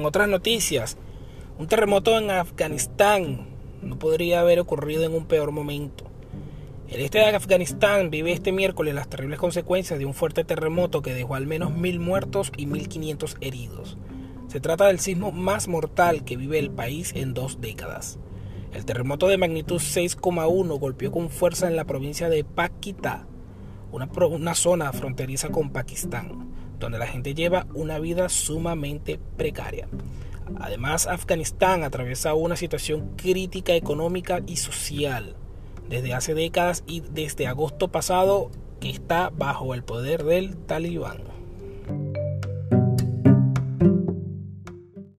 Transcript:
En otras noticias, un terremoto en Afganistán no podría haber ocurrido en un peor momento. El este de Afganistán vive este miércoles las terribles consecuencias de un fuerte terremoto que dejó al menos mil muertos y 1.500 heridos. Se trata del sismo más mortal que vive el país en dos décadas. El terremoto de magnitud 6,1 golpeó con fuerza en la provincia de una, una zona fronteriza con Pakistán, donde la gente lleva una vida sumamente precaria. Además, Afganistán atraviesa una situación crítica económica y social desde hace décadas y desde agosto pasado que está bajo el poder del talibán.